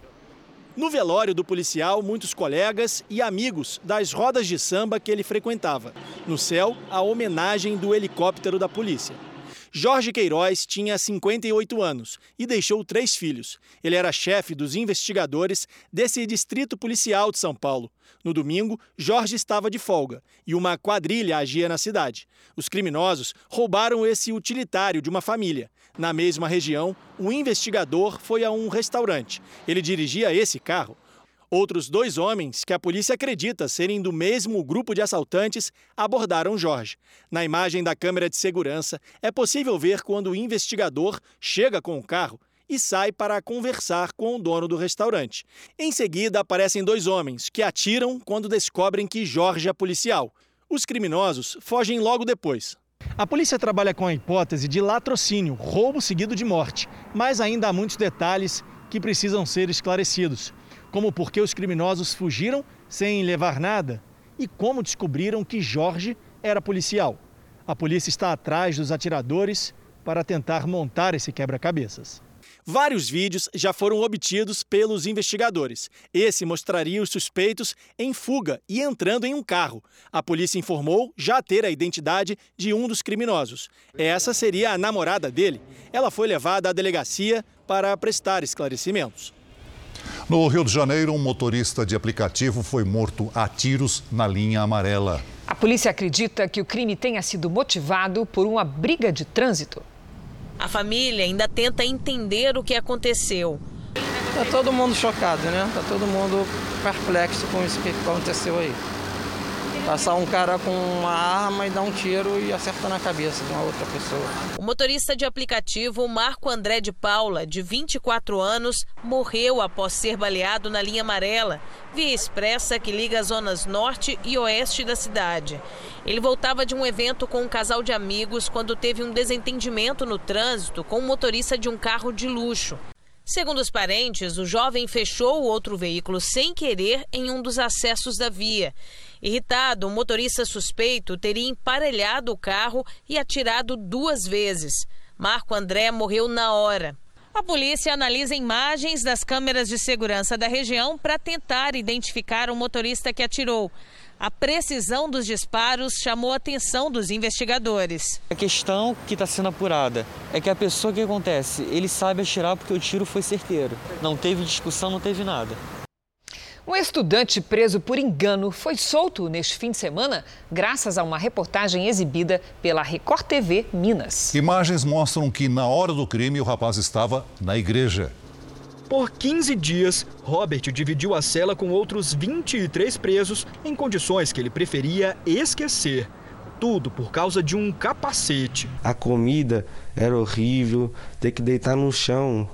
No velório do policial, muitos colegas e amigos das rodas de samba que ele frequentava. No céu, a homenagem do helicóptero da polícia. Jorge Queiroz tinha 58 anos e deixou três filhos. Ele era chefe dos investigadores desse distrito policial de São Paulo. No domingo, Jorge estava de folga e uma quadrilha agia na cidade. Os criminosos roubaram esse utilitário de uma família. Na mesma região, o investigador foi a um restaurante. Ele dirigia esse carro Outros dois homens, que a polícia acredita serem do mesmo grupo de assaltantes, abordaram Jorge. Na imagem da câmera de segurança, é possível ver quando o investigador chega com o carro e sai para conversar com o dono do restaurante. Em seguida, aparecem dois homens que atiram quando descobrem que Jorge é policial. Os criminosos fogem logo depois. A polícia trabalha com a hipótese de latrocínio, roubo seguido de morte, mas ainda há muitos detalhes que precisam ser esclarecidos como por que os criminosos fugiram sem levar nada e como descobriram que Jorge era policial. A polícia está atrás dos atiradores para tentar montar esse quebra-cabeças. Vários vídeos já foram obtidos pelos investigadores. Esse mostraria os suspeitos em fuga e entrando em um carro. A polícia informou já ter a identidade de um dos criminosos. Essa seria a namorada dele. Ela foi levada à delegacia para prestar esclarecimentos. No Rio de Janeiro, um motorista de aplicativo foi morto a tiros na linha amarela. A polícia acredita que o crime tenha sido motivado por uma briga de trânsito. A família ainda tenta entender o que aconteceu. Está todo mundo chocado, né? Está todo mundo perplexo com isso que aconteceu aí. Passar um cara com uma arma e dar um tiro e acertar na cabeça de uma outra pessoa. O motorista de aplicativo Marco André de Paula, de 24 anos, morreu após ser baleado na linha amarela, via expressa que liga as zonas norte e oeste da cidade. Ele voltava de um evento com um casal de amigos quando teve um desentendimento no trânsito com o um motorista de um carro de luxo. Segundo os parentes, o jovem fechou o outro veículo sem querer em um dos acessos da via. Irritado, o motorista suspeito teria emparelhado o carro e atirado duas vezes. Marco André morreu na hora. A polícia analisa imagens das câmeras de segurança da região para tentar identificar o motorista que atirou. A precisão dos disparos chamou a atenção dos investigadores. A questão que está sendo apurada é que a pessoa que acontece, ele sabe atirar porque o tiro foi certeiro. Não teve discussão, não teve nada. Um estudante preso por engano foi solto neste fim de semana, graças a uma reportagem exibida pela Record TV Minas. Imagens mostram que, na hora do crime, o rapaz estava na igreja. Por 15 dias, Robert dividiu a cela com outros 23 presos em condições que ele preferia esquecer. Tudo por causa de um capacete. A comida era horrível, ter que deitar no chão,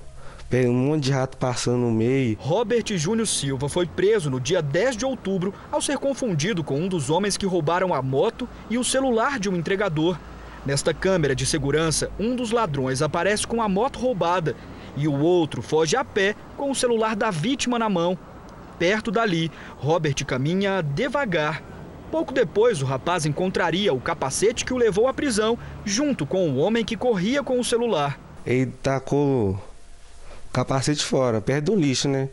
um monte de rato passando no meio. Robert Júnior Silva foi preso no dia 10 de outubro ao ser confundido com um dos homens que roubaram a moto e o celular de um entregador. Nesta câmera de segurança, um dos ladrões aparece com a moto roubada e o outro foge a pé com o celular da vítima na mão. Perto dali, Robert caminha devagar. Pouco depois, o rapaz encontraria o capacete que o levou à prisão, junto com o homem que corria com o celular. Ele tacou capacete fora, perto do lixo, né?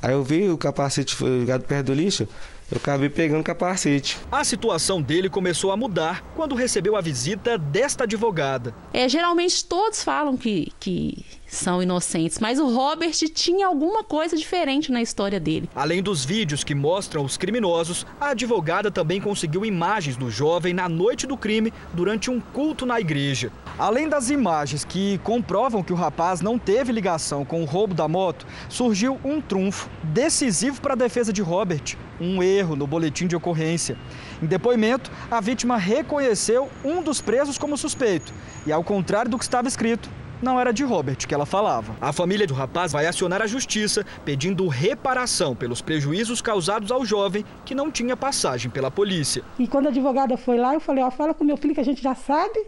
Aí eu vi o capacete jogado perto do lixo, eu acabei pegando o capacete. A situação dele começou a mudar quando recebeu a visita desta advogada. É, geralmente todos falam que, que são inocentes, mas o Robert tinha alguma coisa diferente na história dele. Além dos vídeos que mostram os criminosos, a advogada também conseguiu imagens do jovem na noite do crime durante um culto na igreja. Além das imagens que comprovam que o rapaz não teve ligação com o roubo da moto, surgiu um trunfo decisivo para a defesa de Robert um erro no boletim de ocorrência. Em depoimento, a vítima reconheceu um dos presos como suspeito e, ao contrário do que estava escrito, não era de Robert que ela falava. A família do rapaz vai acionar a justiça pedindo reparação pelos prejuízos causados ao jovem que não tinha passagem pela polícia. E quando a advogada foi lá, eu falei: Ó, fala com meu filho que a gente já sabe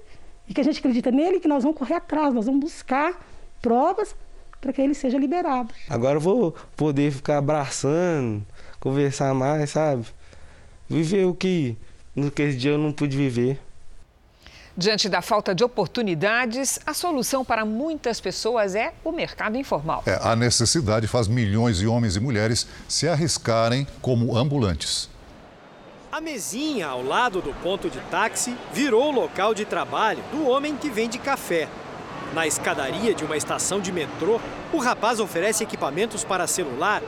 e que a gente acredita nele e que nós vamos correr atrás, nós vamos buscar provas para que ele seja liberado. Agora eu vou poder ficar abraçando conversar mais, sabe? Viver o que naquele dia eu não pude viver. Diante da falta de oportunidades, a solução para muitas pessoas é o mercado informal. É, a necessidade faz milhões de homens e mulheres se arriscarem como ambulantes. A mesinha ao lado do ponto de táxi virou o local de trabalho do homem que vende café. Na escadaria de uma estação de metrô, o rapaz oferece equipamentos para celular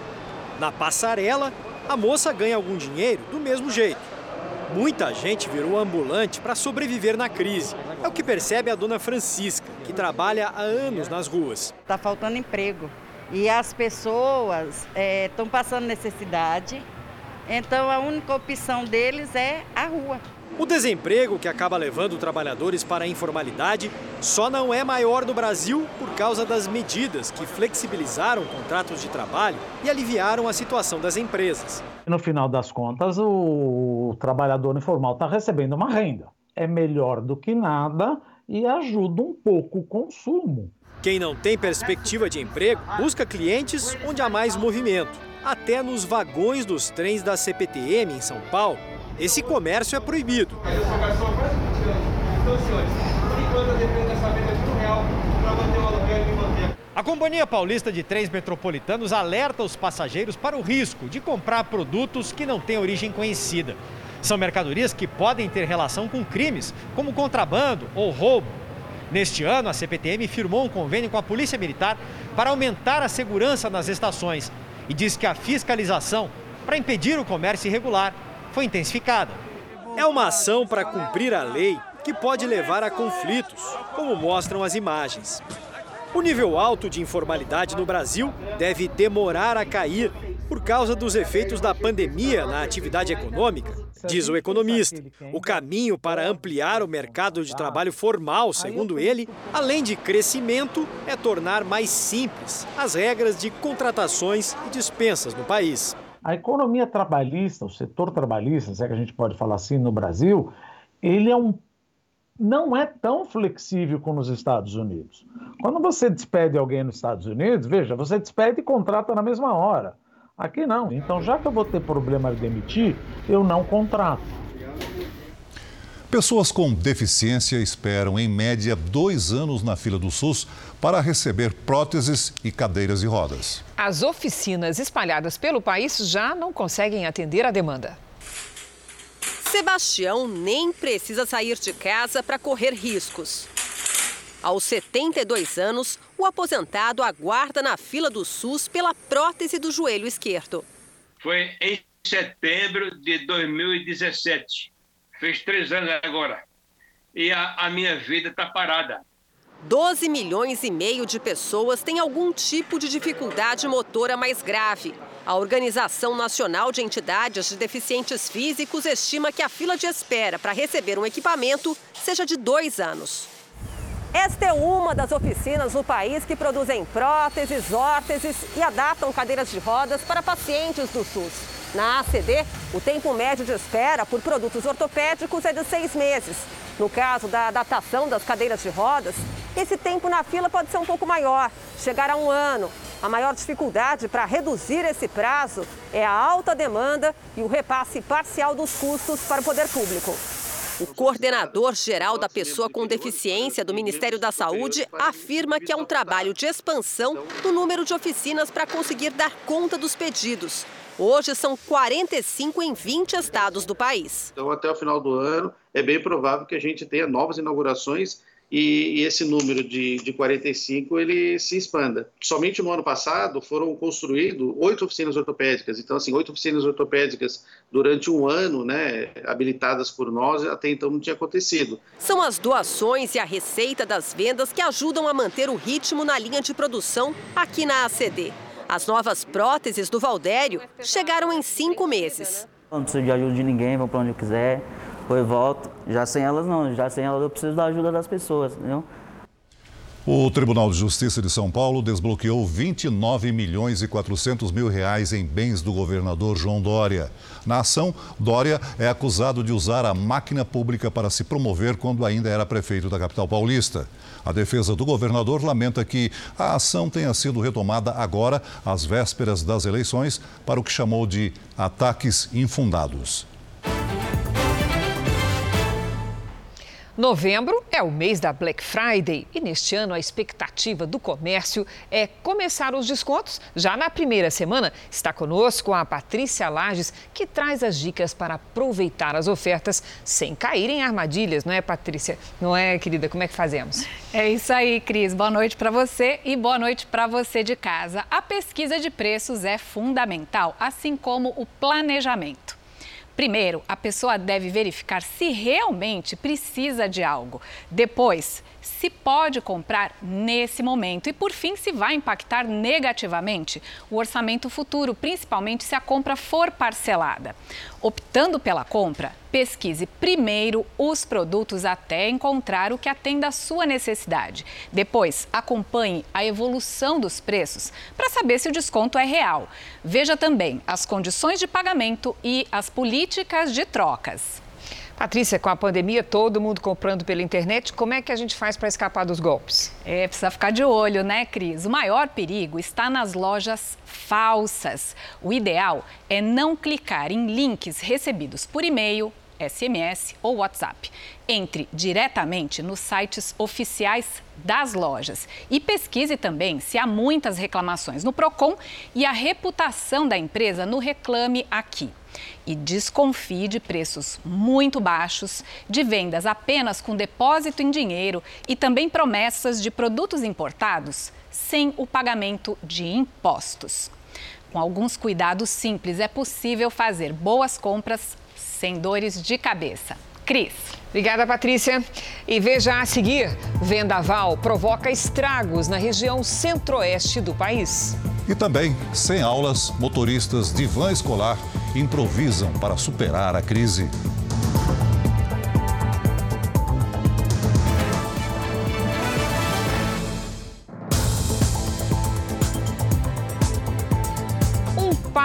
na passarela, a moça ganha algum dinheiro do mesmo jeito. Muita gente virou ambulante para sobreviver na crise. É o que percebe a dona Francisca, que trabalha há anos nas ruas. Está faltando emprego e as pessoas estão é, passando necessidade, então a única opção deles é a rua. O desemprego que acaba levando trabalhadores para a informalidade só não é maior no Brasil por causa das medidas que flexibilizaram contratos de trabalho e aliviaram a situação das empresas. No final das contas, o trabalhador informal está recebendo uma renda. É melhor do que nada e ajuda um pouco o consumo. Quem não tem perspectiva de emprego busca clientes onde há mais movimento. Até nos vagões dos trens da CPTM em São Paulo, esse comércio é proibido. A Companhia Paulista de Trens Metropolitanos alerta os passageiros para o risco de comprar produtos que não têm origem conhecida. São mercadorias que podem ter relação com crimes, como contrabando ou roubo. Neste ano, a CPTM firmou um convênio com a Polícia Militar para aumentar a segurança nas estações e diz que a fiscalização para impedir o comércio irregular foi intensificada. É uma ação para cumprir a lei que pode levar a conflitos, como mostram as imagens. O nível alto de informalidade no Brasil deve demorar a cair por causa dos efeitos da pandemia na atividade econômica, diz o economista. O caminho para ampliar o mercado de trabalho formal, segundo ele, além de crescimento, é tornar mais simples as regras de contratações e dispensas no país. A economia trabalhista, o setor trabalhista, se é que a gente pode falar assim no Brasil, ele é um não é tão flexível como nos Estados Unidos. Quando você despede alguém nos Estados Unidos, veja, você despede e contrata na mesma hora. Aqui não. Então, já que eu vou ter problema de demitir, eu não contrato. Pessoas com deficiência esperam, em média, dois anos na fila do SUS para receber próteses e cadeiras de rodas. As oficinas espalhadas pelo país já não conseguem atender a demanda. Sebastião nem precisa sair de casa para correr riscos. Aos 72 anos, o aposentado aguarda na fila do SUS pela prótese do joelho esquerdo. Foi em setembro de 2017 fez três anos agora. E a, a minha vida está parada. 12 milhões e meio de pessoas têm algum tipo de dificuldade motora mais grave. A Organização Nacional de Entidades de Deficientes Físicos estima que a fila de espera para receber um equipamento seja de dois anos. Esta é uma das oficinas no país que produzem próteses, órteses e adaptam cadeiras de rodas para pacientes do SUS. Na ACD, o tempo médio de espera por produtos ortopédicos é de seis meses. No caso da adaptação das cadeiras de rodas, Esse tempo na fila pode ser um pouco maior, chegar a um ano. A maior dificuldade para reduzir esse prazo é a alta demanda e o repasse parcial dos custos para o poder público. O coordenador geral da pessoa com deficiência do Ministério da Saúde afirma que é um trabalho de expansão no número de oficinas para conseguir dar conta dos pedidos. Hoje são 45 em 20 estados do país. Então, até o final do ano, é bem provável que a gente tenha novas inaugurações e, e esse número de, de 45 ele se expanda. Somente no ano passado foram construídas oito oficinas ortopédicas. Então, assim, oito oficinas ortopédicas durante um ano, né, habilitadas por nós, até então não tinha acontecido. São as doações e a receita das vendas que ajudam a manter o ritmo na linha de produção aqui na ACD. As novas próteses do Valdério chegaram em cinco meses. Não preciso de ajuda de ninguém, vou para onde eu quiser depois volto. Já sem elas não, já sem elas eu preciso da ajuda das pessoas, entendeu? O Tribunal de Justiça de São Paulo desbloqueou 29 milhões e 400 mil reais em bens do governador João Dória. Na ação, Dória é acusado de usar a máquina pública para se promover quando ainda era prefeito da capital paulista. A defesa do governador lamenta que a ação tenha sido retomada agora, às vésperas das eleições, para o que chamou de ataques infundados. Novembro é o mês da Black Friday e neste ano a expectativa do comércio é começar os descontos já na primeira semana. Está conosco a Patrícia Lages, que traz as dicas para aproveitar as ofertas sem cair em armadilhas, não é, Patrícia? Não é, querida? Como é que fazemos? É isso aí, Cris. Boa noite para você e boa noite para você de casa. A pesquisa de preços é fundamental, assim como o planejamento. Primeiro, a pessoa deve verificar se realmente precisa de algo. Depois, se pode comprar nesse momento. E, por fim, se vai impactar negativamente o orçamento futuro, principalmente se a compra for parcelada. Optando pela compra, pesquise primeiro os produtos até encontrar o que atenda à sua necessidade. Depois, acompanhe a evolução dos preços para saber se o desconto é real. Veja também as condições de pagamento e as políticas de trocas. Patrícia, com a pandemia, todo mundo comprando pela internet, como é que a gente faz para escapar dos golpes? É, precisa ficar de olho, né, Cris? O maior perigo está nas lojas falsas. O ideal é não clicar em links recebidos por e-mail, SMS ou WhatsApp. Entre diretamente nos sites oficiais das lojas e pesquise também se há muitas reclamações no Procon e a reputação da empresa no Reclame Aqui e desconfie de preços muito baixos, de vendas apenas com depósito em dinheiro e também promessas de produtos importados sem o pagamento de impostos. Com alguns cuidados simples, é possível fazer boas compras sem dores de cabeça. Cris. Obrigada, Patrícia. E veja a seguir: vendaval provoca estragos na região centro-oeste do país. E também, sem aulas, motoristas de van escolar improvisam para superar a crise.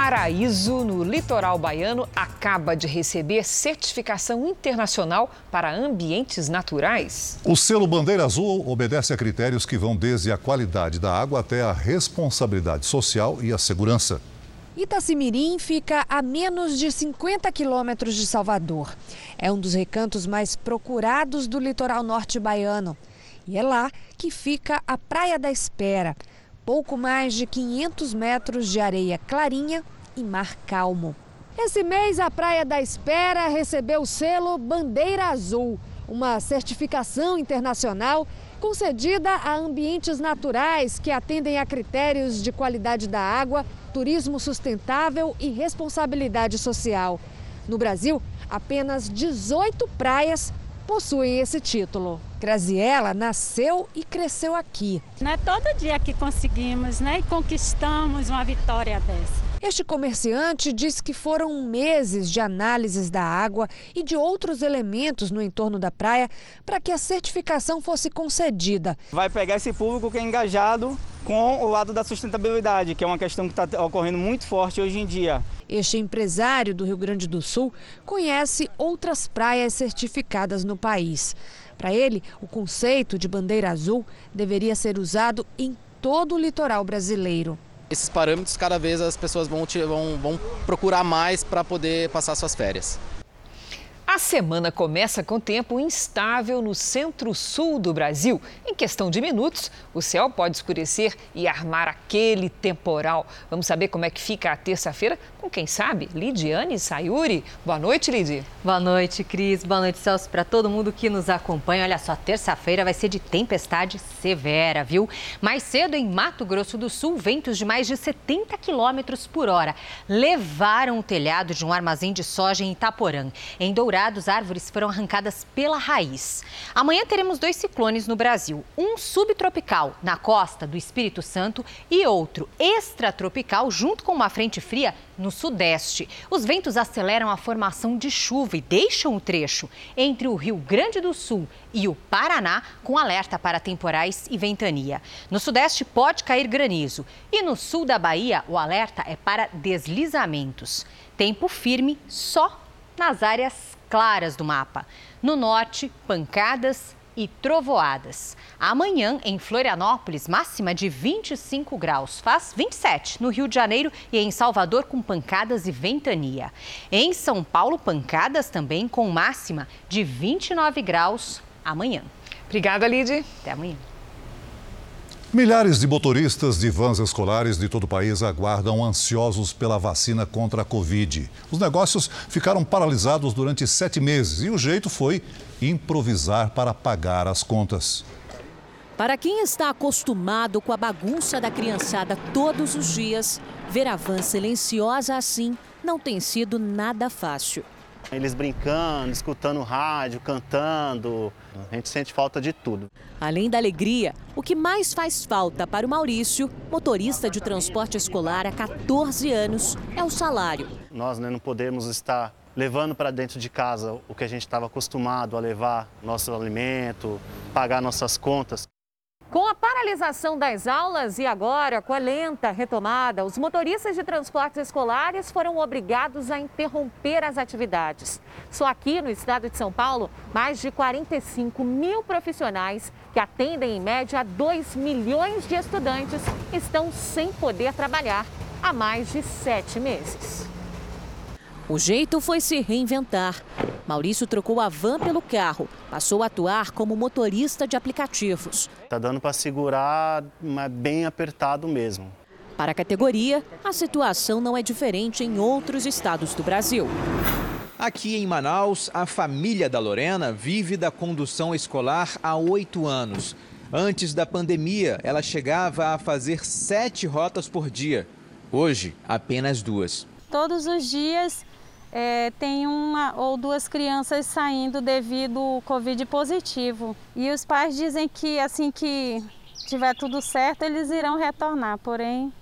Paraíso, no litoral baiano, acaba de receber certificação internacional para ambientes naturais. O selo Bandeira Azul obedece a critérios que vão desde a qualidade da água até a responsabilidade social e a segurança. Itacimirim fica a menos de 50 quilômetros de Salvador. É um dos recantos mais procurados do litoral norte baiano. E é lá que fica a Praia da Espera. Pouco mais de 500 metros de areia clarinha e mar calmo. Esse mês, a Praia da Espera recebeu o selo Bandeira Azul, uma certificação internacional concedida a ambientes naturais que atendem a critérios de qualidade da água, turismo sustentável e responsabilidade social. No Brasil, apenas 18 praias possuem esse título. Graziella nasceu e cresceu aqui. Não é todo dia que conseguimos né, e conquistamos uma vitória dessa. Este comerciante diz que foram meses de análises da água e de outros elementos no entorno da praia para que a certificação fosse concedida. Vai pegar esse público que é engajado com o lado da sustentabilidade, que é uma questão que está ocorrendo muito forte hoje em dia. Este empresário do Rio Grande do Sul conhece outras praias certificadas no país. Para ele, o conceito de bandeira azul deveria ser usado em todo o litoral brasileiro. Esses parâmetros, cada vez as pessoas vão, vão, vão procurar mais para poder passar suas férias. A semana começa com tempo instável no centro-sul do Brasil. Em questão de minutos, o céu pode escurecer e armar aquele temporal. Vamos saber como é que fica a terça-feira com quem sabe? Lidiane Sayuri. Boa noite, Lidi. Boa noite, Cris. Boa noite, Celso, para todo mundo que nos acompanha. Olha só, terça-feira vai ser de tempestade severa, viu? Mais cedo, em Mato Grosso do Sul, ventos de mais de 70 quilômetros por hora levaram o telhado de um armazém de soja em Itaporã. Em Dourados, árvores foram arrancadas pela raiz. Amanhã teremos dois ciclones no Brasil: um subtropical na costa do Espírito Santo e outro extratropical, junto com uma frente fria no sudeste. Os ventos aceleram a formação de chuva e deixam o trecho entre o Rio Grande do Sul e o Paraná com alerta para temporais e ventania. No sudeste pode cair granizo e no sul da Bahia o alerta é para deslizamentos. Tempo firme só nas áreas claras do mapa. No norte, pancadas e trovoadas. Amanhã, em Florianópolis, máxima de 25 graus. Faz 27 no Rio de Janeiro e em Salvador, com pancadas e ventania. Em São Paulo, pancadas também com máxima de 29 graus amanhã. Obrigada, Lid. Até amanhã. Milhares de motoristas de vans escolares de todo o país aguardam ansiosos pela vacina contra a Covid. Os negócios ficaram paralisados durante sete meses e o jeito foi improvisar para pagar as contas. Para quem está acostumado com a bagunça da criançada todos os dias, ver a van silenciosa assim não tem sido nada fácil. Eles brincando, escutando rádio, cantando. A gente sente falta de tudo. Além da alegria, o que mais faz falta para o Maurício, motorista de transporte escolar há 14 anos, é o salário. Nós né, não podemos estar levando para dentro de casa o que a gente estava acostumado a levar, nosso alimento, pagar nossas contas. Com a paralisação das aulas e agora com a lenta retomada, os motoristas de transportes escolares foram obrigados a interromper as atividades. Só aqui no estado de São Paulo, mais de 45 mil profissionais que atendem em média 2 milhões de estudantes estão sem poder trabalhar há mais de sete meses. O jeito foi se reinventar. Maurício trocou a van pelo carro, passou a atuar como motorista de aplicativos. Tá dando para segurar, mas bem apertado mesmo. Para a categoria, a situação não é diferente em outros estados do Brasil. Aqui em Manaus, a família da Lorena vive da condução escolar há oito anos. Antes da pandemia, ela chegava a fazer sete rotas por dia. Hoje, apenas duas. Todos os dias é, tem uma ou duas crianças saindo devido ao Covid positivo. E os pais dizem que assim que tiver tudo certo, eles irão retornar, porém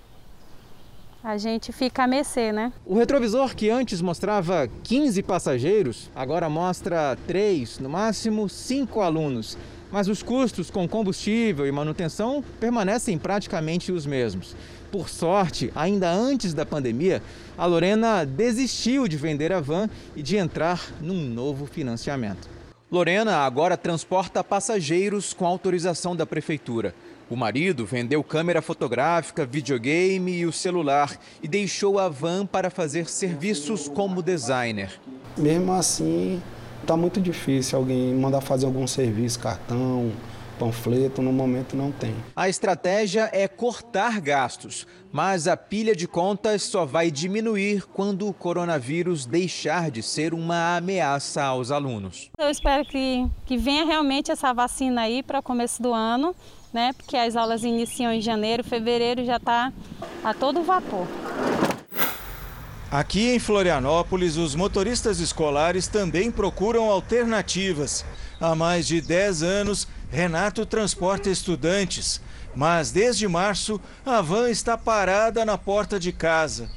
a gente fica a mercê, né? O retrovisor que antes mostrava 15 passageiros, agora mostra 3, no máximo 5 alunos. Mas os custos com combustível e manutenção permanecem praticamente os mesmos. Por sorte, ainda antes da pandemia, a Lorena desistiu de vender a van e de entrar num novo financiamento. Lorena agora transporta passageiros com autorização da prefeitura. O marido vendeu câmera fotográfica, videogame e o celular e deixou a van para fazer serviços como designer. Mesmo assim, está muito difícil alguém mandar fazer algum serviço, cartão, panfleto, no momento não tem. A estratégia é cortar gastos, mas a pilha de contas só vai diminuir quando o coronavírus deixar de ser uma ameaça aos alunos. Eu espero que, que venha realmente essa vacina aí para o começo do ano, né? Porque as aulas iniciam em janeiro, fevereiro já está a todo vapor. Aqui em Florianópolis, os motoristas escolares também procuram alternativas. Há mais de 10 anos, Renato transporta estudantes, mas desde março a van está parada na porta de casa.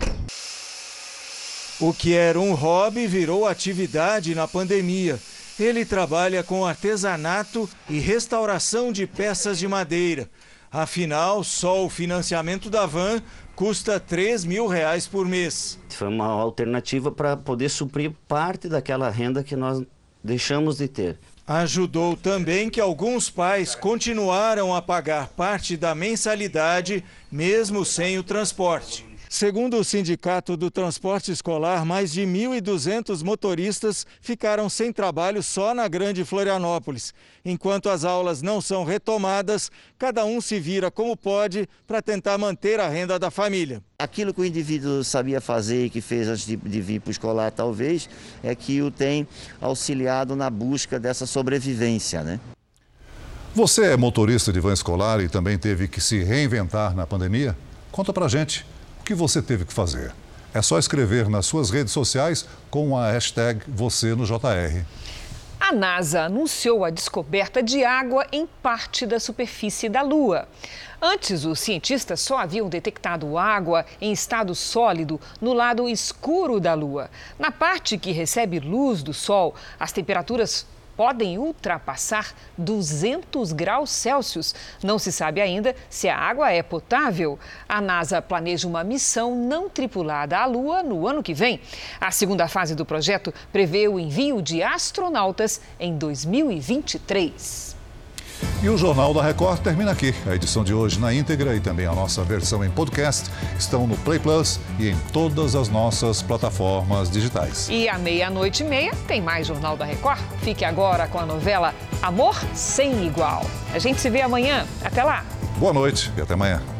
O que era um hobby virou atividade na pandemia. Ele trabalha com artesanato e restauração de peças de madeira. Afinal, só o financiamento da van custa 3 mil reais por mês. Foi uma alternativa para poder suprir parte daquela renda que nós deixamos de ter. Ajudou também que alguns pais continuaram a pagar parte da mensalidade, mesmo sem o transporte. Segundo o Sindicato do Transporte Escolar, mais de 1.200 motoristas ficaram sem trabalho só na Grande Florianópolis. Enquanto as aulas não são retomadas, cada um se vira como pode para tentar manter a renda da família. Aquilo que o indivíduo sabia fazer e que fez antes de, de vir para o escolar, talvez, é que o tem auxiliado na busca dessa sobrevivência, né? Você é motorista de van escolar e também teve que se reinventar na pandemia? Conta pra gente que você teve que fazer? É só escrever nas suas redes sociais com a hashtag você no JR. A NASA anunciou a descoberta de água em parte da superfície da Lua. Antes, os cientistas só haviam detectado água em estado sólido no lado escuro da Lua. Na parte que recebe luz do Sol, as temperaturas podem ultrapassar 200 graus Celsius. Não se sabe ainda se a água é potável. A NASA planeja uma missão não tripulada à Lua no ano que vem. A segunda fase do projeto prevê o envio de astronautas em 2023. E o Jornal da Record termina aqui. A edição de hoje na íntegra e também a nossa versão em podcast estão no Play Plus e em todas as nossas plataformas digitais. E à meia-noite e meia tem mais Jornal da Record. Fique agora com a novela Amor Sem Igual. A gente se vê amanhã. Até lá. Boa noite e até amanhã.